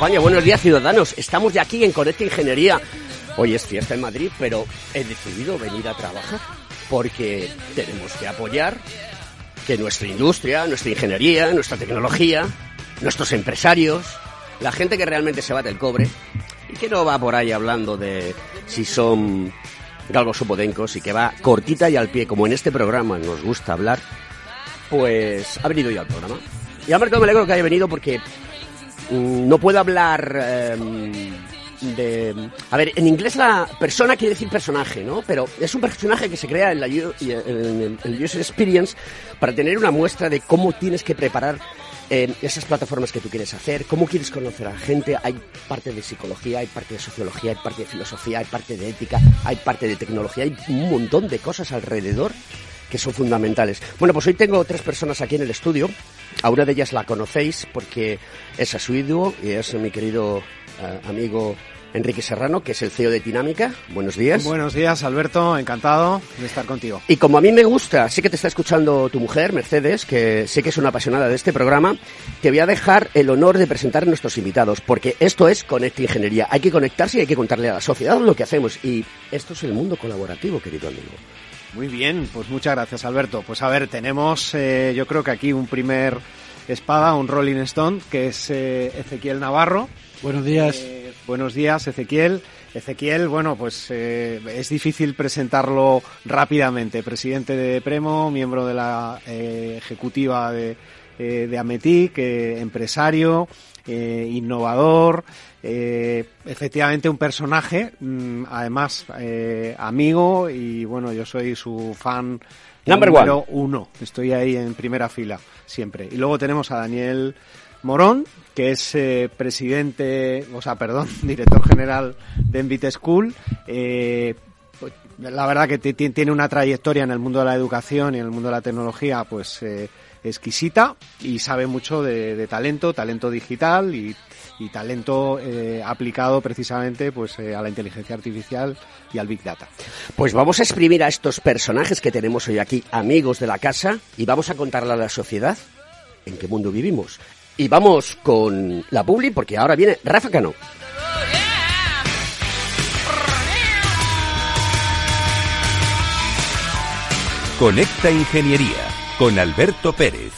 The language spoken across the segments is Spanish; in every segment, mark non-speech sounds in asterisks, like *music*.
Buenos días ciudadanos. Estamos ya aquí en Conecta Ingeniería. Hoy es fiesta en Madrid, pero he decidido venir a trabajar porque tenemos que apoyar que nuestra industria, nuestra ingeniería, nuestra tecnología, nuestros empresarios, la gente que realmente se bate el cobre y que no va por ahí hablando de si son galgos o podencos y que va cortita y al pie, como en este programa nos gusta hablar, pues ha venido ya al programa. Y Alberto me alegro que haya venido porque no puedo hablar em, de... A ver, en inglés la persona quiere decir personaje, ¿no? Pero es un personaje que se crea en la el User Experience para tener una muestra de cómo tienes que preparar eh, esas plataformas que tú quieres hacer, cómo quieres conocer a la gente. Hay parte de psicología, hay parte de sociología, hay parte de filosofía, hay parte de ética, hay parte de tecnología, hay un montón de cosas alrededor que son fundamentales. Bueno, pues hoy tengo tres personas aquí en el estudio. A una de ellas la conocéis porque es Asuiduo y es mi querido eh, amigo Enrique Serrano, que es el CEO de Dinámica. Buenos días. Buenos días, Alberto. Encantado de estar contigo. Y como a mí me gusta, sé que te está escuchando tu mujer, Mercedes, que sé que es una apasionada de este programa, te voy a dejar el honor de presentar a nuestros invitados, porque esto es Conecta Ingeniería. Hay que conectarse y hay que contarle a la sociedad lo que hacemos. Y esto es el mundo colaborativo, querido amigo. Muy bien, pues muchas gracias, Alberto. Pues a ver, tenemos eh, yo creo que aquí un primer espada, un Rolling Stone, que es eh, Ezequiel Navarro. Buenos días. Eh, buenos días, Ezequiel. Ezequiel, bueno, pues eh, es difícil presentarlo rápidamente. Presidente de Premo, miembro de la ejecutiva de, de Ametic, eh, empresario, eh, innovador, eh, efectivamente un personaje, mm, además eh, amigo y bueno, yo soy su fan Number número uno. Estoy ahí en primera fila siempre. Y luego tenemos a Daniel Morón, que es eh, presidente, o sea, perdón, *laughs* director general de Envite School. Eh, pues, la verdad que ti- ti- tiene una trayectoria en el mundo de la educación y en el mundo de la tecnología, pues eh, exquisita y sabe mucho de, de talento, talento digital y, y talento eh, aplicado precisamente pues eh, a la inteligencia artificial y al big data. Pues vamos a exprimir a estos personajes que tenemos hoy aquí, amigos de la casa, y vamos a contarle a la sociedad en qué mundo vivimos. Y vamos con la publi, porque ahora viene Rafa Cano. Conecta Ingeniería con Alberto Pérez.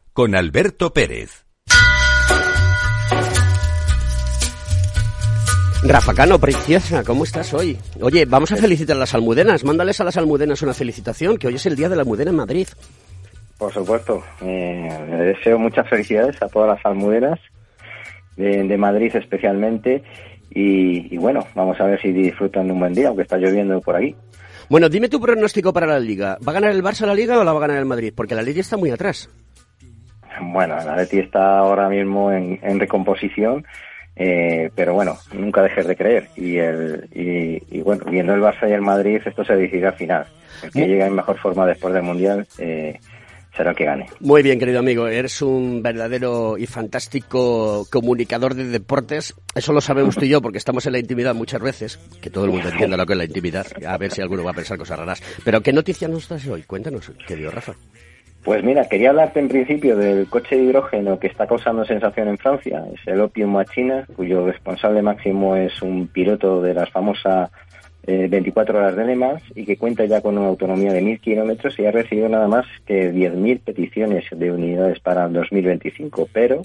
con Alberto Pérez. Rafa Cano, princesa, ¿cómo estás hoy? Oye, vamos a felicitar a las almudenas. Mándales a las almudenas una felicitación, que hoy es el día de la almudena en Madrid. Por supuesto. Eh, le deseo muchas felicidades a todas las almuderas de, de Madrid especialmente. Y, y bueno, vamos a ver si disfrutan de un buen día, aunque está lloviendo por aquí. Bueno, dime tu pronóstico para la Liga. ¿Va a ganar el Barça la Liga o la va a ganar el Madrid? Porque la Liga está muy atrás. Bueno, el Atleti está ahora mismo en, en recomposición, eh, pero bueno, nunca dejes de creer. Y, el, y, y bueno, viendo el Barça y el Madrid, esto se decidirá al final. El que Mu- llega en mejor forma después del Mundial eh, será el que gane. Muy bien, querido amigo. Eres un verdadero y fantástico comunicador de deportes. Eso lo sabemos tú y yo porque estamos en la intimidad muchas veces. Que todo el mundo entienda lo que es la intimidad. A ver si alguno va a pensar cosas raras. Pero ¿qué noticias nos traes hoy? Cuéntanos, querido Rafa. Pues mira, quería hablarte en principio del coche de hidrógeno que está causando sensación en Francia. Es el Opium Machina, cuyo responsable máximo es un piloto de las famosas eh, 24 horas de Le Mans y que cuenta ya con una autonomía de 1.000 kilómetros y ha recibido nada más que 10.000 peticiones de unidades para el 2025. Pero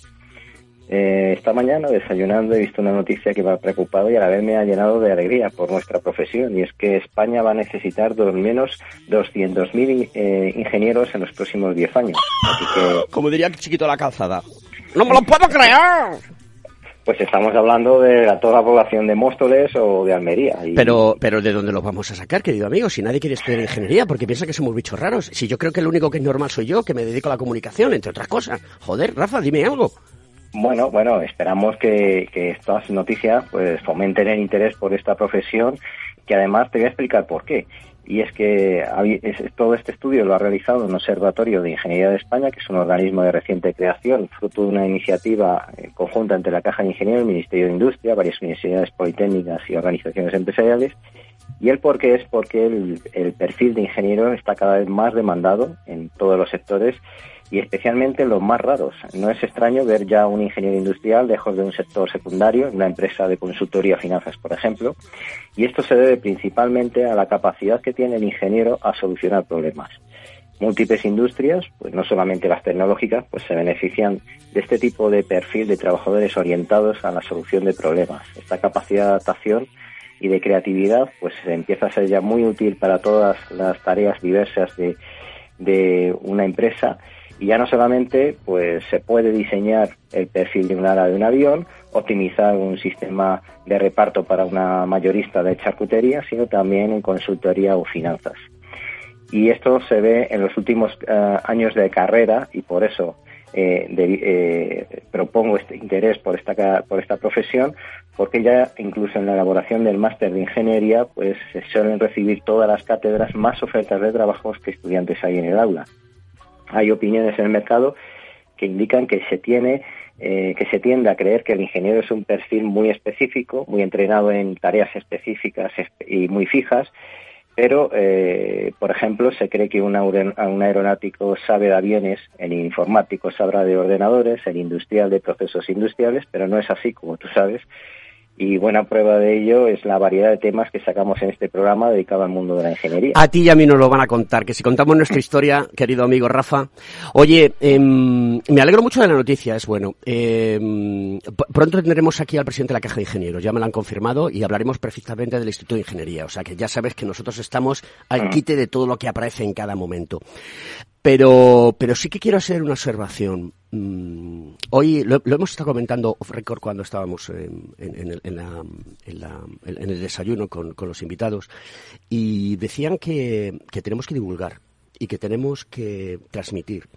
eh, esta mañana desayunando he visto una noticia que me ha preocupado y a la vez me ha llenado de alegría por nuestra profesión y es que España va a necesitar al menos 200.000 eh, ingenieros en los próximos 10 años. Así que Como diría chiquito la calzada. ¡No me lo puedo creer! pues estamos hablando de la- toda la población de Móstoles o de Almería. Y, Pero, pero ¿de dónde los vamos a sacar, querido amigo? Si nadie quiere estudiar ingeniería, porque piensa que somos bichos raros. Si yo creo que el único que es normal soy yo, que me dedico a la comunicación, entre otras cosas. Joder, Rafa, dime algo. Bueno, bueno, esperamos que, que estas noticias pues fomenten el interés por esta profesión, que además te voy a explicar por qué. Y es que todo este estudio lo ha realizado un observatorio de Ingeniería de España, que es un organismo de reciente creación, fruto de una iniciativa eh, conjunta entre la Caja de Ingenieros, el Ministerio de Industria, varias universidades politécnicas y organizaciones empresariales. Y el por qué es porque el perfil de ingeniero está cada vez más demandado en todos los sectores y especialmente en los más raros. No es extraño ver ya un ingeniero industrial lejos de un sector secundario, una empresa de consultoría finanzas, por ejemplo, y esto se debe principalmente a la capacidad que tiene el ingeniero a solucionar problemas. Múltiples industrias, pues no solamente las tecnológicas, pues se benefician de este tipo de perfil de trabajadores orientados a la solución de problemas. Esta capacidad de adaptación y de creatividad, pues empieza a ser ya muy útil para todas las tareas diversas de, de una empresa y ya no solamente pues se puede diseñar el perfil de un ala de un avión, optimizar un sistema de reparto para una mayorista de charcutería, sino también en consultoría o finanzas. Y esto se ve en los últimos eh, años de carrera y por eso eh, eh, propongo este interés por esta por esta profesión porque ya incluso en la elaboración del máster de ingeniería pues se suelen recibir todas las cátedras más ofertas de trabajos que estudiantes hay en el aula hay opiniones en el mercado que indican que se tiene eh, que se tiende a creer que el ingeniero es un perfil muy específico, muy entrenado en tareas específicas espe- y muy fijas, pero, eh, por ejemplo, se cree que un, un aeronáutico sabe de aviones, el informático sabrá de ordenadores, el industrial de procesos industriales, pero no es así, como tú sabes. Y buena prueba de ello es la variedad de temas que sacamos en este programa dedicado al mundo de la ingeniería. A ti y a mí nos lo van a contar, que si contamos nuestra historia, querido amigo Rafa. Oye, em, me alegro mucho de la noticia, es bueno. Em, pronto tendremos aquí al presidente de la Caja de Ingenieros, ya me lo han confirmado, y hablaremos perfectamente del Instituto de Ingeniería. O sea que ya sabes que nosotros estamos al quite de todo lo que aparece en cada momento. Pero, pero sí que quiero hacer una observación. Mm, hoy lo, hemos estado comentando off record cuando estábamos la- en el desayuno con, con los invitados y decían que, que tenemos que divulgar y que tenemos que transmitir.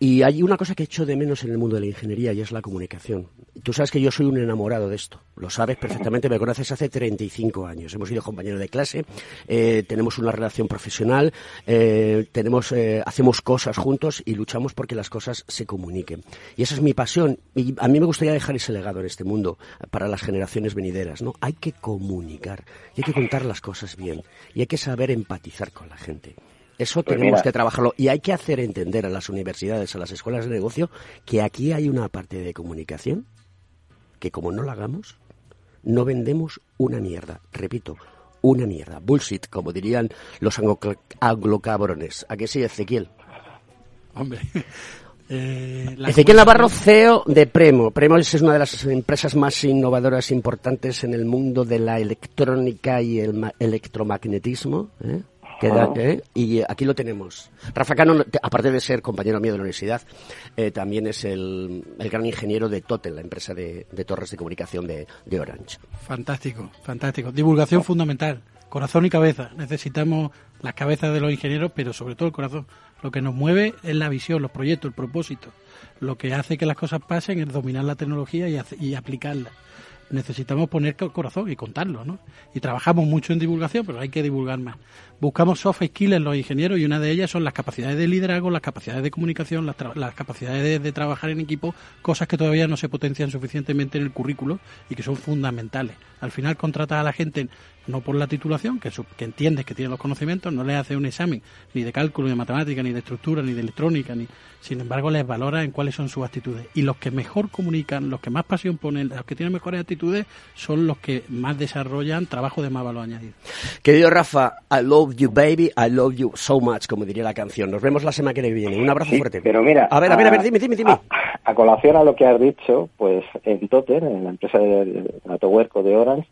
Y hay una cosa que echo de menos en el mundo de la ingeniería y es la comunicación. Tú sabes que yo soy un enamorado de esto. Lo sabes perfectamente, me conoces hace 35 años. Hemos sido compañeros de clase, eh, tenemos una relación profesional, eh, tenemos, eh, hacemos cosas juntos y luchamos porque las cosas se comuniquen. Y esa es mi pasión. Y a mí me gustaría dejar ese legado en este mundo para las generaciones venideras. ¿no? Hay que comunicar y hay que contar las cosas bien y hay que saber empatizar con la gente. Eso Pues tenemos mira. que trabajarlo y hay que hacer entender a las universidades, a las escuelas de negocio, que aquí hay una parte de comunicación que como no la hagamos, no vendemos una mierda. Repito, una mierda. Bullshit, como dirían los anglo- anglocabrones. ¿A qué sí, Ezequiel? Hombre, *laughs* Eh, la Ezequiel Navarro, CEO de Premo. Premo es una de las empresas más innovadoras importantes en el mundo de la electrónica y el ma- electromagnetismo. ¿eh? Que da- ¿eh? Y aquí lo tenemos. Rafa Cano, te- aparte de ser compañero mío de la universidad, eh, también es el, el gran ingeniero de Totel, la empresa de, de torres de comunicación de, de Orange. Fantástico, fantástico. Divulgación fundamental. Corazón y cabeza. Necesitamos las cabezas de los ingenieros, pero sobre todo el corazón. Lo que nos mueve es la visión, los proyectos, el propósito. Lo que hace que las cosas pasen es dominar la tecnología y, hace- y aplicarla. Necesitamos poner co- corazón y contarlo, ¿no? Y trabajamos mucho en divulgación, pero hay que divulgar más. Buscamos soft skills en los ingenieros y una de ellas son las capacidades de liderazgo, las capacidades de comunicación, las, tra- las capacidades de, trabajar en equipo, cosas que todavía no se potencian suficientemente en el currículo y que son fundamentales. Al final contratas a la gente no por la titulación, que, su- que entiendes que tiene los conocimientos, no les hace un examen ni de cálculo, ni de matemática, ni de estructura, ni de electrónica, ni sin embargo les valora en cuáles son sus actitudes. Y los que mejor comunican, los que más pasión ponen, los que tienen mejores actitudes, son los que más desarrollan trabajo de más valor añadido. Querido Rafa, I love you baby, I love you so much, como diría la canción. Nos vemos la semana que viene. Un abrazo Sí, fuerte. pero mira, A ver, a ver, a ver, dime, dime, dime. A, a colación a lo que has dicho, pues en Totem, en la empresa de, de Atohuerco de Orange,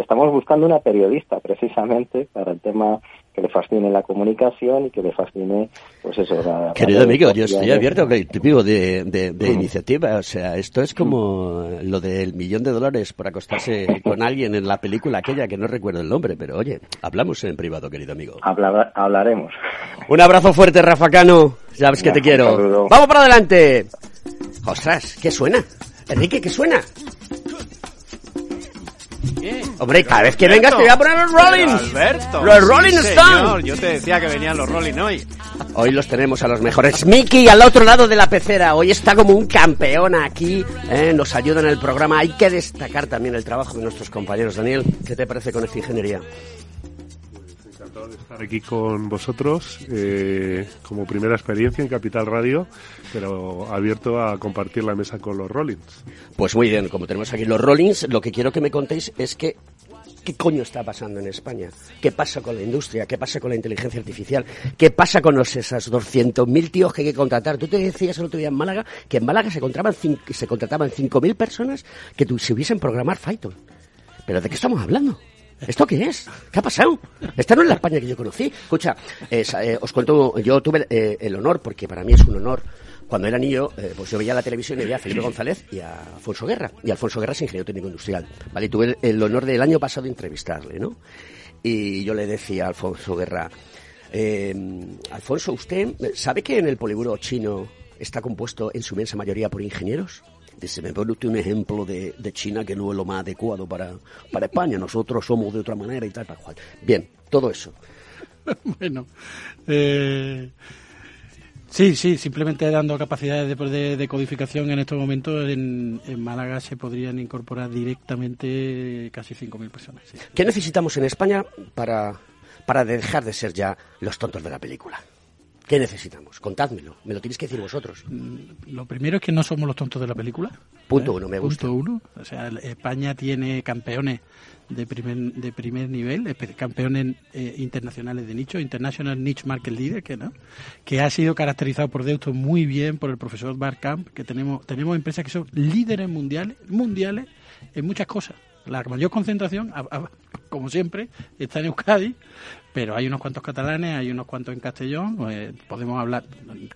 estamos buscando una periodista precisamente para el tema que le fascine la comunicación y que le fascine, pues eso. La, Querido la- amigo, yo estoy abierto tipo de, de, de Mm. iniciativa. O sea, esto es como lo del millón de dólares por acostarse *laughs* con alguien en la película aquella que no recuerdo el nombre, pero oye, hablamos en privado, querido amigo. Habla- hablaremos. Un abrazo fuerte, Rafa Cano. Sabes que te quiero. Vamos para adelante. Ostras, ¿qué suena? Enrique, ¿qué suena? Hombre, cada vez que vengas te voy a poner los Rollins. Alberto. Los Rolling sí, Stones. señor, Yo te decía que venían los Rolling hoy. Hoy los tenemos a los mejores. Mickey al otro lado de la pecera. Hoy está como un campeón aquí. ¿eh? Nos ayuda en el programa. Hay que destacar también el trabajo de nuestros compañeros. Daniel, ¿qué te parece con esta ingeniería? De estar aquí con vosotros eh, como primera experiencia en Capital Radio, pero abierto a compartir la mesa con los Rollins. Pues muy bien, como tenemos aquí los Rollins, lo que quiero que me contéis es que ¿Qué coño está pasando en España? ¿Qué pasa con la industria? ¿Qué pasa con la inteligencia artificial? ¿Qué pasa con los, esos 200.000 tíos que hay que contratar? Tú te decías el otro día en Málaga que en Málaga se contrataban, se contrataban 5.000 personas que tu- se hubiesen programar Python. ¿Pero de qué estamos hablando? ¿Esto qué es? ¿Qué ha pasado? Esta no es la España que yo conocí. Escucha, eh, eh, os cuento, yo tuve eh, el honor, porque para mí es un honor, cuando era niño, pues yo veía la televisión y veía a Felipe González y a Alfonso Guerra. Y Alfonso Guerra es ingeniero técnico industrial. ¿vale? Y tuve el, honor del año pasado de entrevistarle, ¿no? Y yo le decía a Alfonso Guerra, Alfonso, ¿usted sabe que en el poliburo chino está compuesto en su inmensa mayoría por ingenieros? Dice, me pone usted un ejemplo de, de China que no es lo más adecuado para, para España. Nosotros somos de otra manera y tal, tal cual. Bien, todo eso. *laughs* bueno, eh, sí, sí, simplemente dando capacidades de, de- de codificación en estos momentos en, en Málaga se podrían incorporar directamente casi 5.000 personas. sí. ¿Qué necesitamos en España para, para dejar de ser ya los tontos de la película? ¿Qué necesitamos? Contádmelo. Me lo tenéis que decir vosotros. Lo primero es que no somos los tontos de la película. Punto uno, me gusta. Punto uno. O sea, España tiene campeones de primer, de primer nivel, campeones eh, internacionales de nicho, International Niche Market Leader, que no, que ha sido caracterizado por Deusto muy bien por el profesor Barcamp, que tenemos, tenemos empresas que son líderes mundiales, mundiales en muchas cosas. La mayor concentración, a- a- como siempre, está en Euskadi, pero hay unos cuantos catalanes, hay unos cuantos en Castellón, eh, podemos hablar.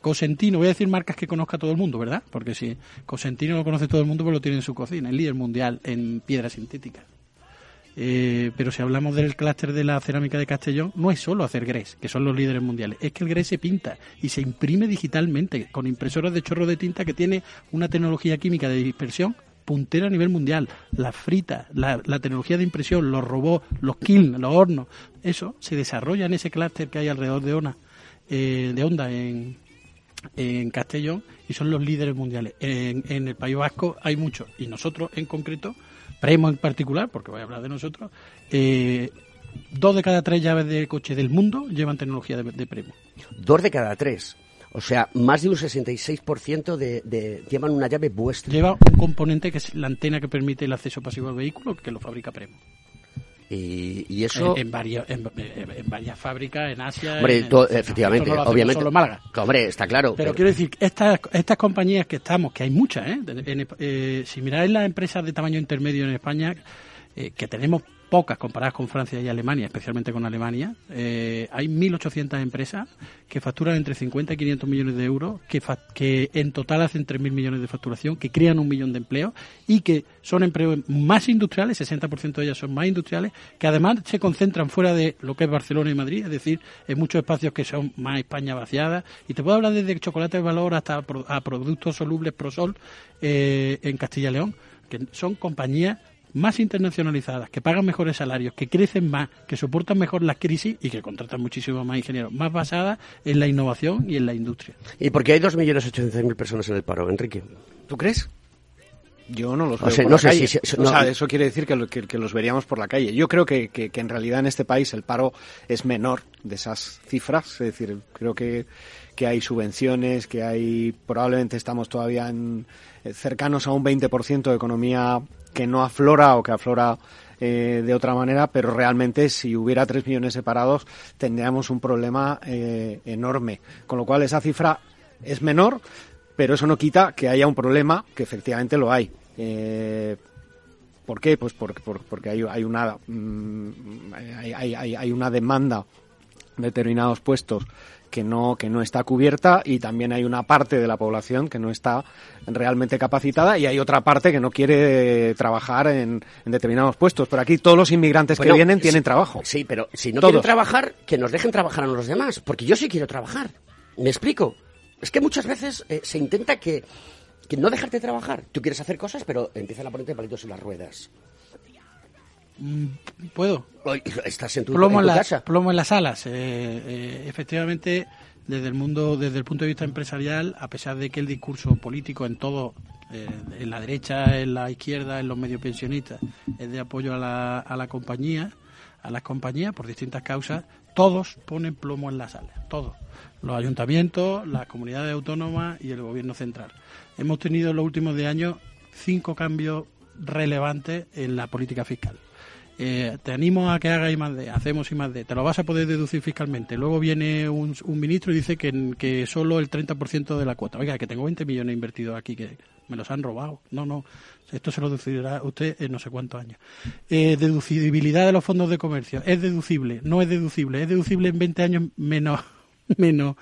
Cosentino, voy a decir marcas que conozca todo el mundo, ¿verdad? Porque si Cosentino lo conoce todo el mundo, pues lo tiene en su cocina, el líder mundial en piedra sintética. Eh, pero si hablamos del clúster de la cerámica de Castellón, no es solo hacer grés, que son los líderes mundiales, es que el grés se pinta y se imprime digitalmente con impresoras de chorro de tinta que tiene una tecnología química de dispersión puntera a nivel mundial. La frita, la, la tecnología de impresión, los robots, los kilns, los hornos, eso se desarrolla en ese clúster que hay alrededor de Ona, eh, de Onda en, en Castellón y son los líderes mundiales. En, en el País Vasco hay muchos y nosotros en concreto, Premo en particular, porque voy a hablar de nosotros, eh, dos de cada tres llaves de coche del mundo llevan tecnología de, de Premo. Dos de cada tres. O sea, más de un 66% de, de, llevan una llave vuestra. Lleva un componente que es la antena que permite el acceso pasivo al vehículo, que lo fabrica Premo. Y, y eso... En, en varios, en, en varias fábricas, en Asia... Hombre, en- to- esto efectivamente, no obviamente. solo Málaga. Hombre, está claro. Pero quiero decir, estas, estas compañías que estamos, que hay muchas, ¿eh? Eh, si miráis las empresas de tamaño intermedio en España, eh, que tenemos pocas comparadas con Francia y Alemania, especialmente con Alemania, eh, hay 1.800 empresas que facturan entre 50 y 500 millones de euros, que, que en total hacen 3.000 millones de facturación, que crean un millón de empleos y que son empleos más industriales, 60% de ellas son más industriales, que además se concentran fuera de lo que es Barcelona y Madrid, es decir, en muchos espacios que son más España vaciada. Y te puedo hablar desde chocolate de valor hasta a productos solubles Prosol eh, en Castilla y León, que son compañías más internacionalizadas, que pagan mejores salarios, que crecen más, que soportan mejor las crisis y que contratan muchísimo más ingenieros, más basadas en la innovación y en la industria. ¿Y por qué hay 2.800.000 personas en el paro, Enrique? ¿Tú crees? Yo no los O veo sea, por no la sé calle. si- si- O sea, eso quiere decir que, lo- que- que los veríamos por la calle. Yo creo que, que- que en realidad en este país el paro es menor de esas cifras. Es decir, creo que, que hay subvenciones, que hay probablemente estamos todavía en, eh, cercanos a un 20% de economía que no aflora o que aflora eh, de otra manera, pero realmente si hubiera 3 millones separados tendríamos un problema eh, enorme. Con lo cual esa cifra es menor, pero eso no quita que haya un problema, que efectivamente lo hay. Eh, ¿Por qué? Pues porque, por- porque hay, una mm, hay- hay una demanda de determinados puestos que no que no está cubierta y también hay una parte de la población que no está realmente capacitada y hay otra parte que no quiere trabajar en, en determinados puestos. Pero aquí todos los inmigrantes Bueno, que vienen tienen sí, trabajo. Sí, pero si no Todos. quieren trabajar, que nos dejen trabajar a los demás, porque yo sí quiero trabajar. ¿Me explico? Es que muchas veces eh, se intenta que, que no dejarte trabajar. Tú quieres hacer cosas, pero empiezan a ponerte palitos en las ruedas. Mm, ¿Puedo? Estás en tu, plomo en tu la- casa. plomo en las alas. Eh, eh, efectivamente, desde el mundo, desde el punto de vista empresarial, a pesar de que el discurso político en todo, eh, en la derecha, en la izquierda, en los medios pensionistas, es de apoyo a la, a la compañía, a las compañías por distintas causas, todos ponen plomo en las alas, todos. Los ayuntamientos, las comunidades autónomas y el gobierno central. Hemos tenido en los últimos de años cinco cambios relevantes en la política fiscal. Eh, te animo a que hagas I más D, hacemos I más D, te lo vas a poder deducir fiscalmente. Luego viene un, un ministro y dice que, que solo el 30% de la cuota. Oiga, que tengo 20 millones invertidos aquí, que me los han robado. No, no, esto se lo deducirá usted en no sé cuántos años. Eh, deducibilidad de los fondos de comercio, es deducible, no es deducible, es deducible en 20 años menos. *laughs* menos.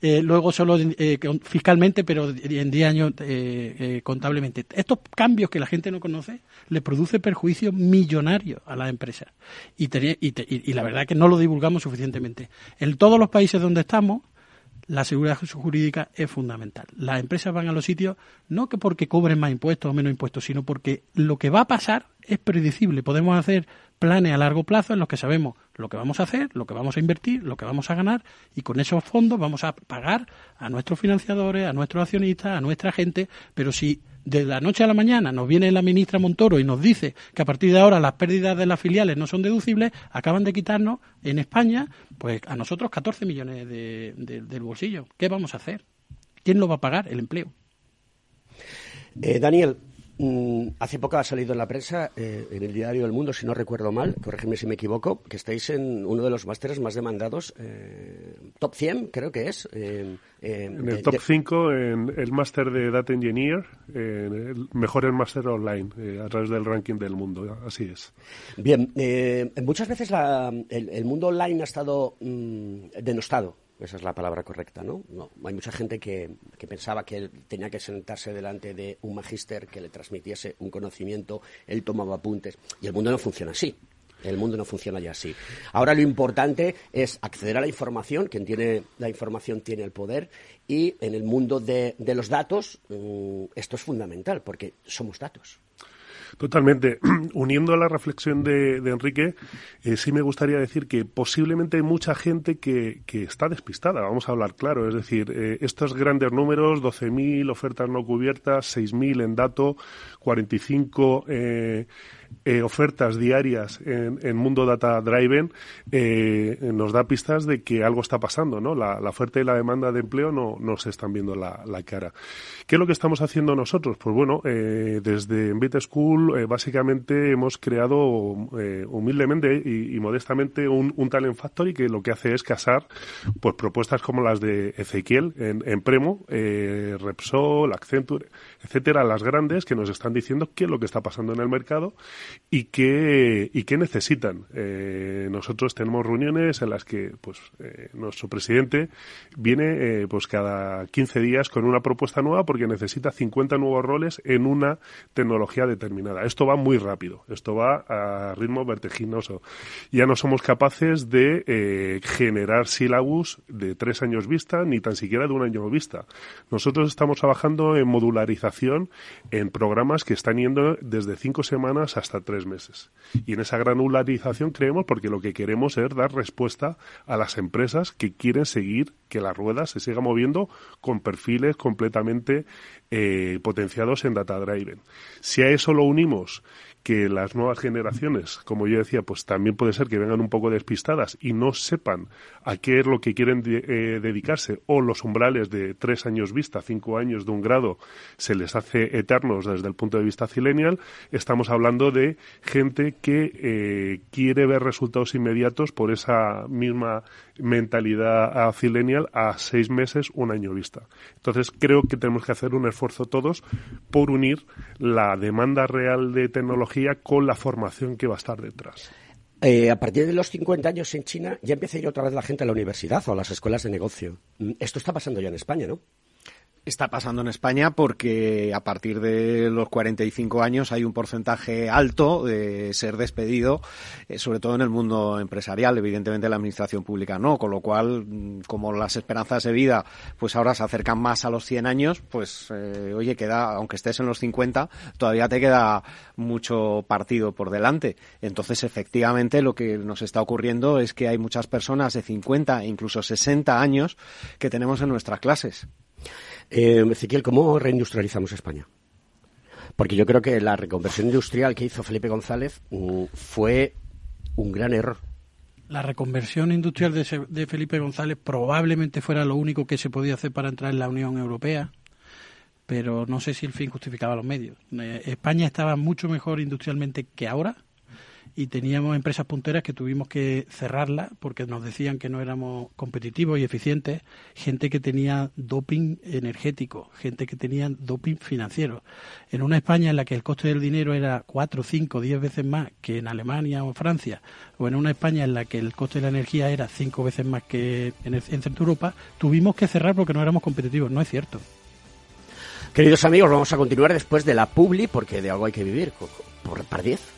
Eh, luego solo eh, fiscalmente pero en 10 años eh, eh, contablemente. Estos cambios que la gente no conoce le produce perjuicios millonarios a las empresas. Y, y, y- la verdad que no lo divulgamos suficientemente. En todos los países donde estamos la seguridad jurídica es fundamental. Las empresas van a los sitios no que porque cobren más impuestos o menos impuestos, sino porque lo que va a pasar es predecible. Podemos hacer planes a largo plazo en los que sabemos lo que vamos a hacer, lo que vamos a invertir, lo que vamos a ganar y con esos fondos vamos a pagar a nuestros financiadores, a nuestros accionistas, a nuestra gente, pero si de la noche a la mañana nos viene la ministra Montoro y nos dice que a partir de ahora las pérdidas de las filiales no son deducibles, acaban de quitarnos en España, pues a nosotros 14 millones de- de- del bolsillo. ¿Qué vamos a hacer? ¿Quién lo va a pagar? El empleo. Eh, Daniel, mm, hace poco ha salido en la prensa, eh, en el diario El Mundo, si no recuerdo mal, corrígeme si me equivoco, que estáis en uno de los másteres más demandados, eh, top 100 creo que es. eh, eh, En el top de- 5, en el máster de Data Engineer, en el mejor el máster online, a través del ranking del mundo. Así es. Bien, muchas veces la- el, el mundo online ha estado mm, denostado. Esa es la palabra correcta, ¿no? No, Hay mucha gente que, pensaba que él tenía que sentarse delante de un magíster que le transmitiese un conocimiento, él tomaba apuntes. Y el mundo no funciona así. El mundo no funciona ya así. Ahora lo importante es acceder a la información. Quien tiene la información tiene el poder. Y en el mundo de, de los datos, mm, esto es fundamental, porque somos datos. Totalmente. *clears throat* Uniendo a la reflexión de, de Enrique, eh, sí me gustaría decir que posiblemente hay mucha gente que, que está despistada, vamos a hablar claro. Es decir, eh, estos grandes números, 12.000 ofertas no cubiertas, 6.000 en dato, 45 eh, eh, ofertas diarias en, en, Mundo Data Driven eh, nos da pistas de que algo está pasando, ¿no? La, la oferta y la demanda de empleo no, no se están viendo la, la, cara. ¿Qué es lo que estamos haciendo nosotros? Pues bueno, eh, desde Bit School básicamente hemos creado humildemente y, y modestamente un, un, Talent Factory que lo que hace es casar pues propuestas como las de Ezequiel en, en Premo, Repsol, Accenture, etcétera, las grandes que nos están diciendo qué es lo que está pasando en el mercado y qué, y qué necesitan. Eh, nosotros tenemos reuniones en las que pues eh, nuestro presidente viene eh, pues cada 15 días con una propuesta nueva porque necesita 50 nuevos roles en una tecnología determinada. Esto va muy rápido, esto va a ritmo vertiginoso. Ya no somos capaces de generar sílabus de tres años vista ni tan siquiera de un año vista. Nosotros estamos trabajando en modularización en programas que están yendo desde cinco semanas hasta tres meses. Y en esa granularización creemos porque lo que queremos es dar respuesta a las empresas que quieren seguir que la rueda se siga moviendo con perfiles completamente eh, potenciados en Data Driven. Si a eso lo unimos que las nuevas generaciones, como yo decía, pues también puede ser que vengan un poco despistadas y no sepan a qué es lo que quieren eh, dedicarse o los umbrales de tres años vista, cinco años de un grado se les hace eternos desde el punto de vista cilenial, estamos hablando de gente que eh, quiere ver resultados inmediatos por esa misma mentalidad cilenial a seis meses, un año vista. Entonces creo que tenemos que hacer un esfuerzo todos por unir la demanda real de tecnología con la formación que va a estar detrás. Eh, a partir de los 50 años en China ya empieza a ir otra vez la gente a la universidad o a las escuelas de negocio. Mm, esto está pasando ya en España, ¿no? Está pasando en España porque a partir de los 45 años hay un porcentaje alto de ser despedido, eh, sobre todo en el mundo empresarial, evidentemente la administración pública no, con lo cual, mm, como las esperanzas de vida pues ahora se acercan más a los 100 años, pues eh, oye, queda, aunque estés en los 50, todavía te queda mucho partido por delante. Entonces, efectivamente, lo que nos está ocurriendo es que hay muchas personas de 50 e incluso 60 años que tenemos en nuestras clases. Eh, Ezequiel, ¿cómo reindustrializamos España? Porque yo creo que la reconversión industrial que hizo Felipe González uh, fue un gran error. La reconversión industrial de, de, Felipe González probablemente fuera lo único que se podía hacer para entrar en la Unión Europea, pero no sé si el fin justificaba los medios. Eh, España estaba mucho mejor industrialmente que ahora y teníamos empresas punteras que tuvimos que cerrarlas porque nos decían que no éramos competitivos y eficientes, gente que tenía doping energético, gente que tenía doping financiero. En una España en la que el coste del dinero era cuatro, cinco, diez veces más que en Alemania o Francia, o en una España en la que el coste de la energía era cinco veces más que en, en Centro Europa, tuvimos que cerrar porque no éramos competitivos. No es cierto. Queridos amigos, vamos a continuar después de la publi porque de algo hay que vivir. Por par 10.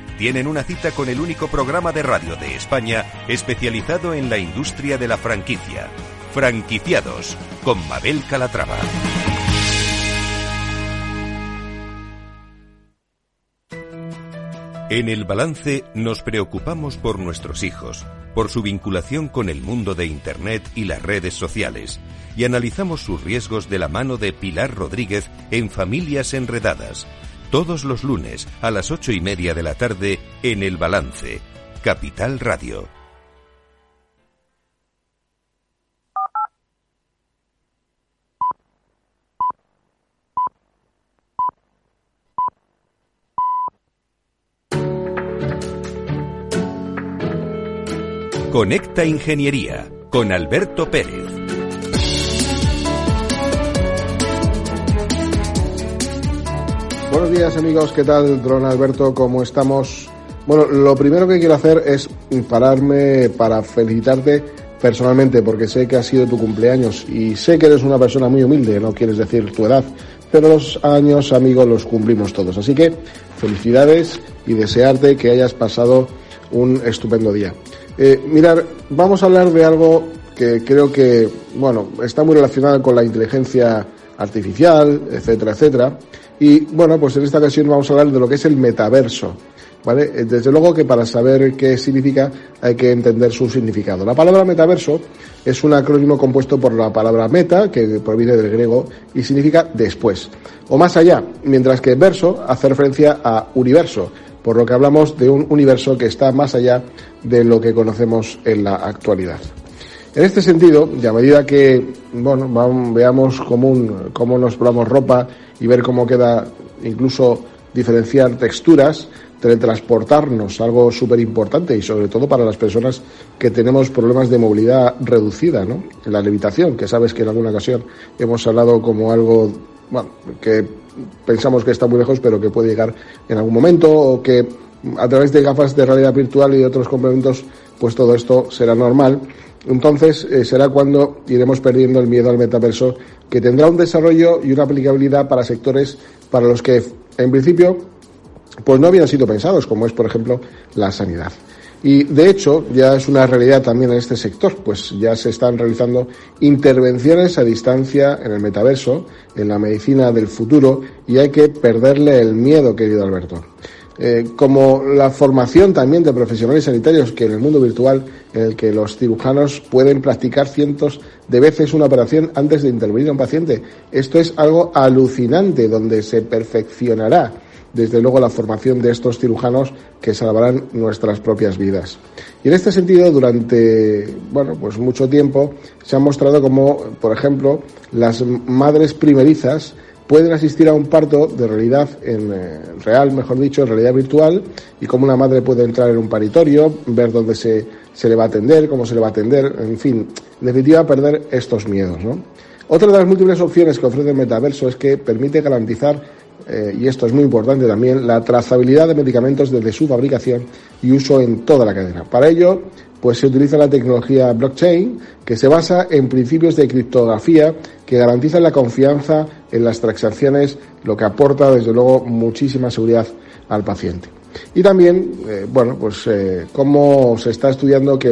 tienen una cita con el único programa de radio de España especializado en la industria de la franquicia. Franquiciados con Mabel Calatrava. En el balance nos preocupamos por nuestros hijos, por su vinculación con el mundo de Internet y las redes sociales, y analizamos sus riesgos de la mano de Pilar Rodríguez en Familias Enredadas, todos los lunes a las ocho y media de la tarde en El Balance, Capital Radio. Conecta Ingeniería con Alberto Pérez. Buenos días amigos, ¿qué tal? Don Alberto, ¿cómo estamos? Bueno, lo primero que quiero hacer es pararme para felicitarte personalmente porque sé que ha sido tu cumpleaños y sé que eres una persona muy humilde, no quieres decir tu edad, pero los años, amigos, los cumplimos todos. Así que felicidades y desearte que hayas pasado un estupendo día. Eh, mirar, vamos a hablar de algo que creo que, bueno, está muy relacionado con la inteligencia artificial, etcétera, etcétera. Y bueno, pues en esta ocasión vamos a hablar de lo que es el metaverso. ¿Vale? Eh, desde luego que para saber qué significa hay que entender su significado. La palabra metaverso es un acrónimo compuesto por la palabra meta, que proviene del griego y significa después, o más allá, mientras que verso hace referencia a universo, por lo que hablamos de un universo que está más allá de lo que conocemos en la actualidad. En este sentido, y a medida que bueno, veamos cómo, cómo nos probamos ropa y ver cómo queda incluso diferenciar texturas, teletransportarnos, algo súper importante y sobre todo para las personas que tenemos problemas de movilidad reducida, ¿no? La levitación, que sabes que en alguna ocasión hemos hablado como algo, bueno, que pensamos que está muy lejos pero que puede llegar en algún momento o que a través de gafas de realidad virtual y otros complementos, pues todo esto será normal. Entonces eh, será cuando iremos perdiendo el miedo al metaverso, que tendrá un desarrollo y una aplicabilidad para sectores para los que, en principio, pues no habían sido pensados, como es, por ejemplo, la sanidad. Y de hecho, ya es una realidad también en este sector, pues ya se están realizando intervenciones a distancia en el metaverso, en la medicina del futuro, y hay que perderle el miedo, querido Alberto. Eh, como la formación también de profesionales sanitarios que en el mundo virtual, en el que los cirujanos pueden practicar cientos de veces una operación antes de intervenir a un paciente. Esto es algo alucinante, donde se perfeccionará desde luego la formación de estos cirujanos que salvarán nuestras propias vidas. Y en este sentido, durante bueno, pues mucho tiempo se ha mostrado como, por ejemplo, las madres primerizas pueden asistir a un parto de realidad en eh, real, mejor dicho, en realidad virtual, y cómo una madre puede entrar en un paritorio, ver dónde se, se le va a atender, cómo se le va a atender, en fin, en definitiva, perder estos miedos. ¿no? Otra de las múltiples opciones que ofrece el metaverso es que permite garantizar eh, y esto es muy importante también, la trazabilidad de medicamentos desde su fabricación y uso en toda la cadena. Para ello, pues se utiliza la tecnología blockchain, que se basa en principios de criptografía que garantizan la confianza en las transacciones, lo que aporta desde luego muchísima seguridad al paciente. Y también, eh, bueno, pues eh, cómo se está estudiando que,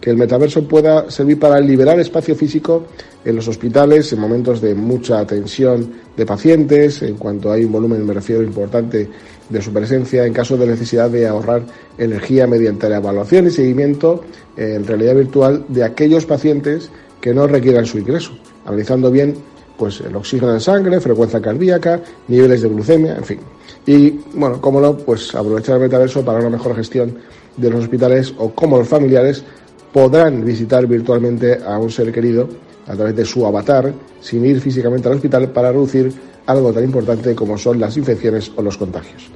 que el metaverso pueda servir para liberar espacio físico en los hospitales en momentos de mucha tensión de pacientes, en cuanto hay un volumen, me refiero, importante de su presencia, en caso de necesidad de ahorrar energía mediante la evaluación y seguimiento en realidad virtual de aquellos pacientes que no requieran su ingreso, analizando bien pues el oxígeno en sangre, frecuencia cardíaca, niveles de glucemia, en fin. Y bueno, cómo no, pues aprovechar el metaverso para una mejor gestión de los hospitales o cómo los familiares podrán visitar virtualmente a un ser querido a través de su avatar sin ir físicamente al hospital para reducir algo tan importante como son las infecciones o los contagios.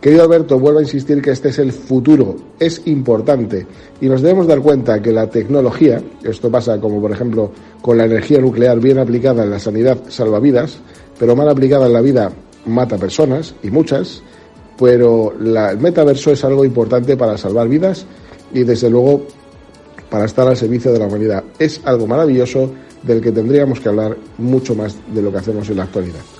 Querido Alberto, vuelvo a insistir que este es el futuro, es importante y nos debemos dar cuenta que la tecnología, esto pasa como por ejemplo con la energía nuclear bien aplicada en la sanidad salva vidas, pero mal aplicada en la vida mata personas y muchas, pero el metaverso es algo importante para salvar vidas y desde luego para estar al servicio de la humanidad. Es algo maravilloso del que tendríamos que hablar mucho más de lo que hacemos en la actualidad.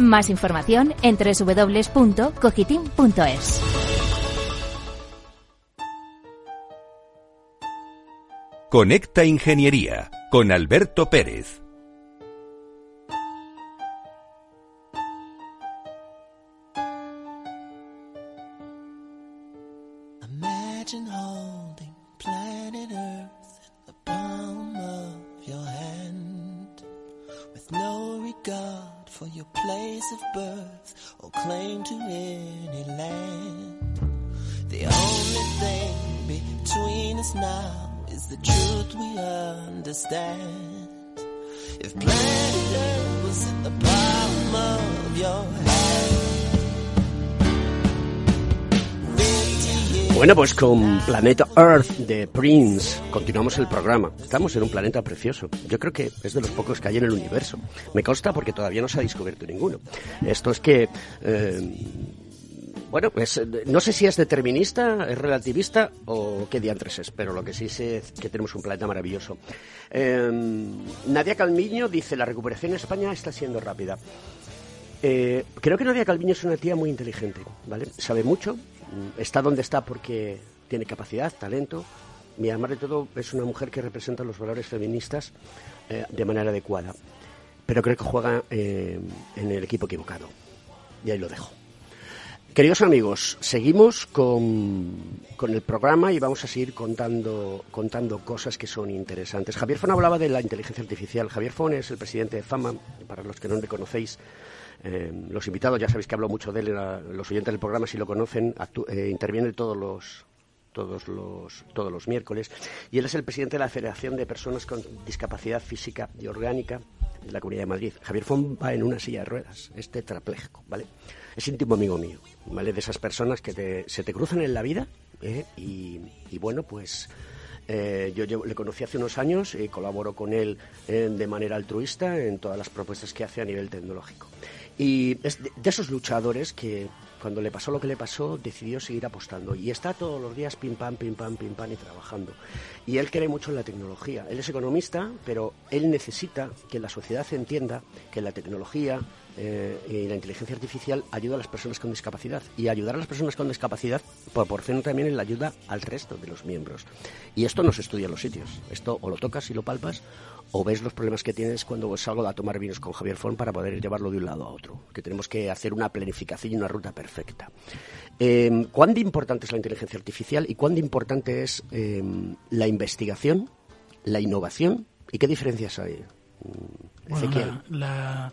Más información en www.cogitim.es. Conecta Ingeniería con Alberto Pérez. Bueno, pues con Planeta Earth de Prince continuamos el programa. Estamos en un planeta precioso. Yo creo que es de los pocos que hay en el universo. Me consta porque todavía no se ha descubierto ninguno. Esto es que... eh, bueno, pues no sé si es determinista, es relativista o qué diantres es, pero lo que sí sé es que tenemos un planeta maravilloso. Eh, Nadia Calmiño dice, la recuperación en España está siendo rápida. Eh, creo que Nadia Calviño es una tía muy inteligente, ¿vale? Sabe mucho, mm, está donde está porque tiene capacidad, talento, y además de todo es una mujer que representa los valores feministas eh, de manera adecuada. Pero creo que juega eh, en el equipo equivocado. Y ahí lo dejo. Queridos amigos, seguimos con, con el programa y vamos a seguir contando, contando cosas que son interesantes. Javier Fon hablaba de la inteligencia artificial. Javier Fon es el presidente de FAMA, para los que no le conocéis. Eh, los invitados, ya sabéis que hablo mucho de él, los oyentes del programa, si lo conocen, eh, interviene todos los, todos los, todos los miércoles. Y él es el presidente de la Federación de Personas con Discapacidad Física y Orgánica de la Comunidad de Madrid. Javier Fon va en una silla de ruedas, es tetrapléjico, ¿vale? Es íntimo amigo mío, ¿vale? De esas personas que te- se te cruzan en la vida ¿eh? y, bueno, pues eh, yo, le conocí hace unos años y colaboro con él eh, de manera altruista en todas las propuestas que hace a nivel tecnológico. Y es de, de esos luchadores que cuando le pasó lo que le pasó decidió seguir apostando y está todos los días pim pam, pim pam, pim pam y trabajando. Y él cree mucho en la tecnología. Él es economista, pero él necesita que la sociedad entienda que la tecnología eh, y la inteligencia artificial ayuda a las personas con discapacidad. Y ayudar a las personas con discapacidad proporciona también la ayuda al resto de los miembros. Y esto no se estudia en los sitios. Esto o lo tocas y lo palpas o ves los problemas que tienes cuando salgo a tomar vinos con Javier Fon para poder llevarlo de un lado a otro. Que tenemos que hacer una planificación y una ruta perfecta. Eh, ¿Cuán de importante es la inteligencia artificial y cuán de importante es eh, la investigación, la innovación y qué diferencias hay? Mm, Bueno, Ezequiel. la, la-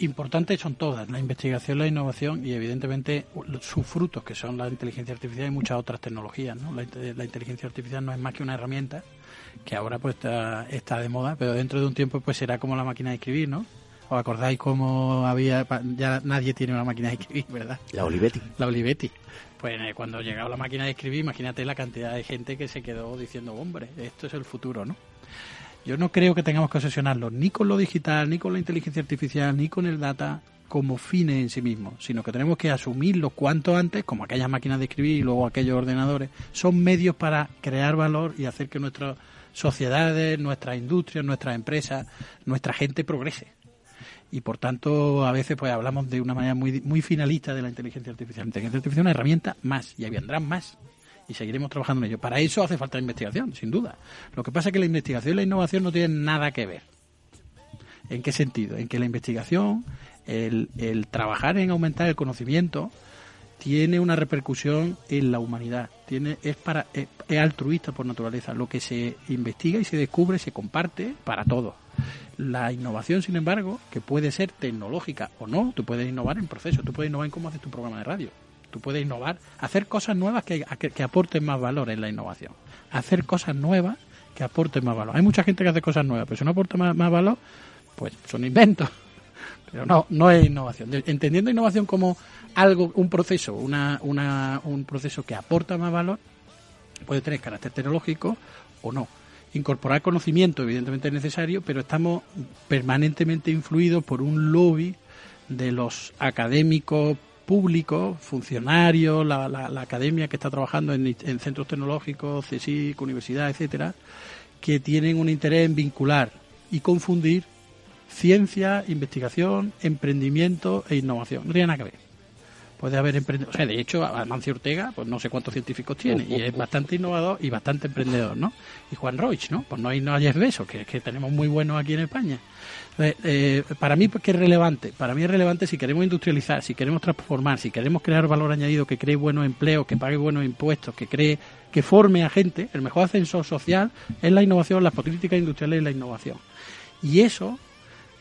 importantes son todas, la investigación, la innovación y evidentemente sus frutos, que son la inteligencia artificial y muchas otras tecnologías. ¿no? La, inte- la inteligencia artificial no es más que una herramienta que ahora pues está, está de moda, pero dentro de un tiempo pues será como la máquina de escribir, ¿no? ¿Os acordáis cómo había, ya nadie tiene una máquina de escribir, ¿verdad? La Olivetti. La Olivetti. Pues eh, cuando llegaba la máquina de escribir, imagínate la cantidad de gente que se quedó diciendo, hombre, esto es el futuro, ¿no? Yo no creo que tengamos que obsesionarnos ni con lo digital, ni con la inteligencia artificial, ni con el data como fines en sí mismos, sino que tenemos que asumirlo cuanto antes, como aquellas máquinas de escribir y luego aquellos ordenadores, son medios para crear valor y hacer que nuestras sociedades, nuestras industrias, nuestras empresas, nuestra gente progrese. Y por tanto, a veces pues hablamos de una manera muy, muy finalista de la inteligencia artificial. La inteligencia artificial es una herramienta más y ahí vendrán más y seguiremos trabajando en ello. Para eso hace falta investigación, sin duda. Lo que pasa es que la investigación y la innovación no tienen nada que ver. ¿En qué sentido? En que la investigación, el, el trabajar en aumentar el conocimiento, tiene una repercusión en la humanidad. Tiene, es, para, es, es altruista por naturaleza. Lo que se investiga y se descubre se comparte para todos. La innovación, sin embargo, que puede ser tecnológica o no, tú puedes innovar en procesos, tú puedes innovar en cómo haces tu programa de radio, tú puedes innovar, hacer cosas nuevas que, que, que aporten más valor en la innovación, hacer cosas nuevas que aporten más valor. Hay mucha gente que hace cosas nuevas, pero si no aporta más, valor, pues son inventos. *laughs* Pero no, no es innovación. Entendiendo innovación como algo, un proceso, una, una, un proceso que aporta más valor, puede tener carácter tecnológico o no. Incorporar conocimiento, evidentemente es necesario, pero estamos permanentemente influidos por un lobby de los académicos públicos, funcionarios, la, la- la academia que está trabajando en, en centros tecnológicos, CSIC, universidad, etcétera, que tienen un interés en vincular y confundir ciencia, investigación, emprendimiento e innovación. No tiene nada que ver. Puede haber emprendedores. O sea, de hecho, Amancio Ortega, pues no sé cuántos científicos tiene, y es bastante innovador y bastante emprendedor, ¿no? Y Juan Roig, ¿no? Pues no hay no Jeff Bezos, que, que tenemos muy buenos aquí en España. Entonces, eh, para mí, ¿qué es relevante? Para mí es relevante si queremos industrializar, si queremos transformar, si queremos crear valor añadido que cree buenos empleos, que pague buenos impuestos, que cree, que forme a gente. El mejor ascensor social es la innovación, las políticas industriales y la innovación. Y eso